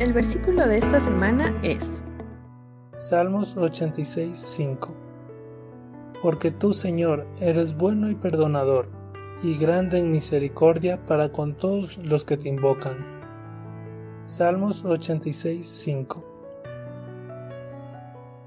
El versículo de esta semana es Salmos 86, 5. Porque tú, Señor, eres bueno y perdonador, y grande en misericordia para con todos los que te invocan. Salmos 86, 5.